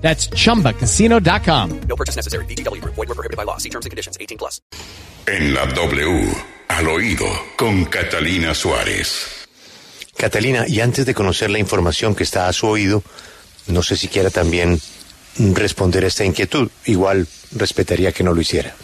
That's chumbacasino.com. No purchase necessary. BGW. Void were prohibited by law. See terms and conditions. 18 plus. En la W, al oído, con Catalina Suárez. Catalina, y antes de conocer la información que está a su oído, no sé si quiera también responder a esta inquietud. Igual respetaría que no lo hiciera.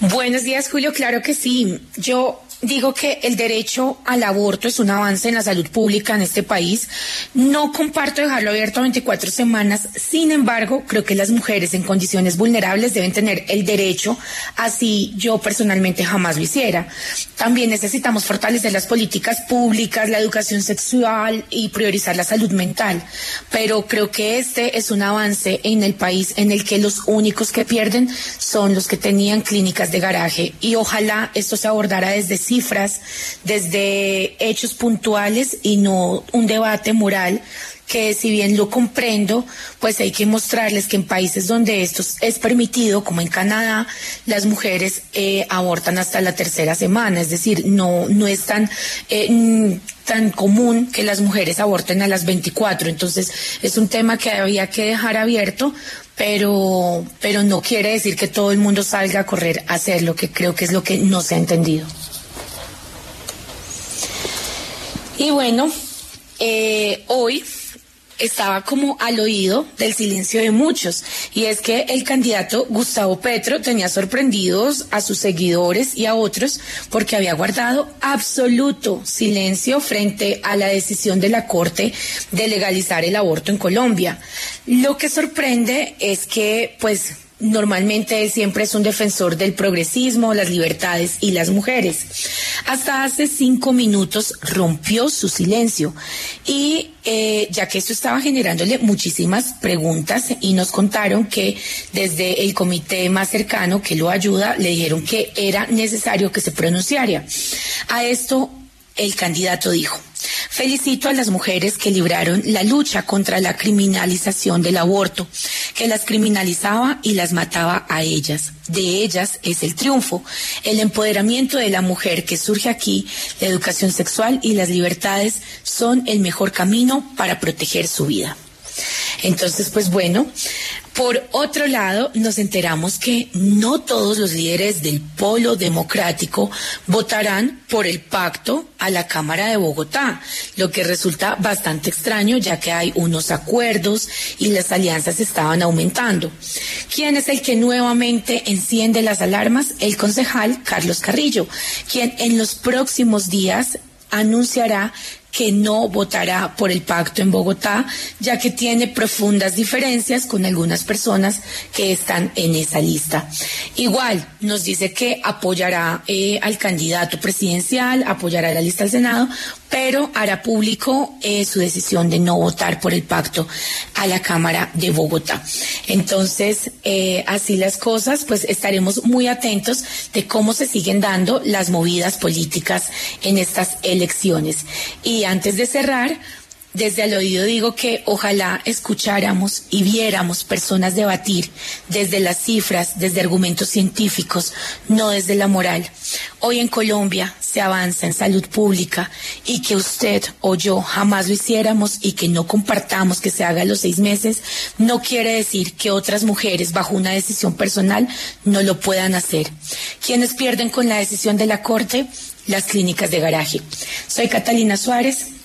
Buenos días, Julio. Claro que sí. Yo digo que el derecho al aborto es un avance en la salud pública en este país. No comparto dejarlo abierto 24 semanas. Sin embargo, creo que las mujeres en condiciones vulnerables deben tener el derecho, así yo personalmente jamás lo hiciera. También necesitamos fortalecer las políticas públicas, la educación sexual y priorizar la salud mental. Pero creo que este es un avance en el país en el que los únicos que pierden son los que tenían clínicas de garaje. Y ojalá esto se abordara desde cifras, desde hechos puntuales y no un debate moral que si bien lo comprendo, pues hay que mostrarles que en países donde esto es permitido, como en Canadá, las mujeres eh, abortan hasta la tercera semana, es decir, no, no es tan, eh, tan común que las mujeres aborten a las 24, entonces es un tema que había que dejar abierto, pero, pero no quiere decir que todo el mundo salga a correr a hacerlo, que creo que es lo que no se ha entendido. Y bueno, eh, hoy estaba como al oído del silencio de muchos, y es que el candidato Gustavo Petro tenía sorprendidos a sus seguidores y a otros porque había guardado absoluto silencio frente a la decisión de la Corte de legalizar el aborto en Colombia. Lo que sorprende es que, pues, Normalmente él siempre es un defensor del progresismo, las libertades y las mujeres. Hasta hace cinco minutos rompió su silencio y eh, ya que esto estaba generándole muchísimas preguntas y nos contaron que desde el comité más cercano que lo ayuda le dijeron que era necesario que se pronunciara. A esto el candidato dijo, felicito a las mujeres que libraron la lucha contra la criminalización del aborto, que las criminalizaba y las mataba a ellas. De ellas es el triunfo, el empoderamiento de la mujer que surge aquí, la educación sexual y las libertades son el mejor camino para proteger su vida. Entonces, pues bueno, por otro lado, nos enteramos que no todos los líderes del polo democrático votarán por el pacto a la Cámara de Bogotá, lo que resulta bastante extraño ya que hay unos acuerdos y las alianzas estaban aumentando. ¿Quién es el que nuevamente enciende las alarmas? El concejal Carlos Carrillo, quien en los próximos días anunciará que no votará por el pacto en Bogotá, ya que tiene profundas diferencias con algunas personas que están en esa lista. Igual nos dice que apoyará eh, al candidato presidencial, apoyará la lista al Senado, pero hará público eh, su decisión de no votar por el pacto a la Cámara de Bogotá. Entonces, eh, así las cosas, pues estaremos muy atentos de cómo se siguen dando las movidas políticas en estas elecciones. Y antes de cerrar, desde el oído digo que ojalá escucháramos y viéramos personas debatir desde las cifras, desde argumentos científicos, no desde la moral. Hoy en Colombia se avanza en salud pública y que usted o yo jamás lo hiciéramos y que no compartamos que se haga los seis meses, no quiere decir que otras mujeres bajo una decisión personal no lo puedan hacer. Quienes pierden con la decisión de la Corte, las clínicas de garaje. Soy Catalina Suárez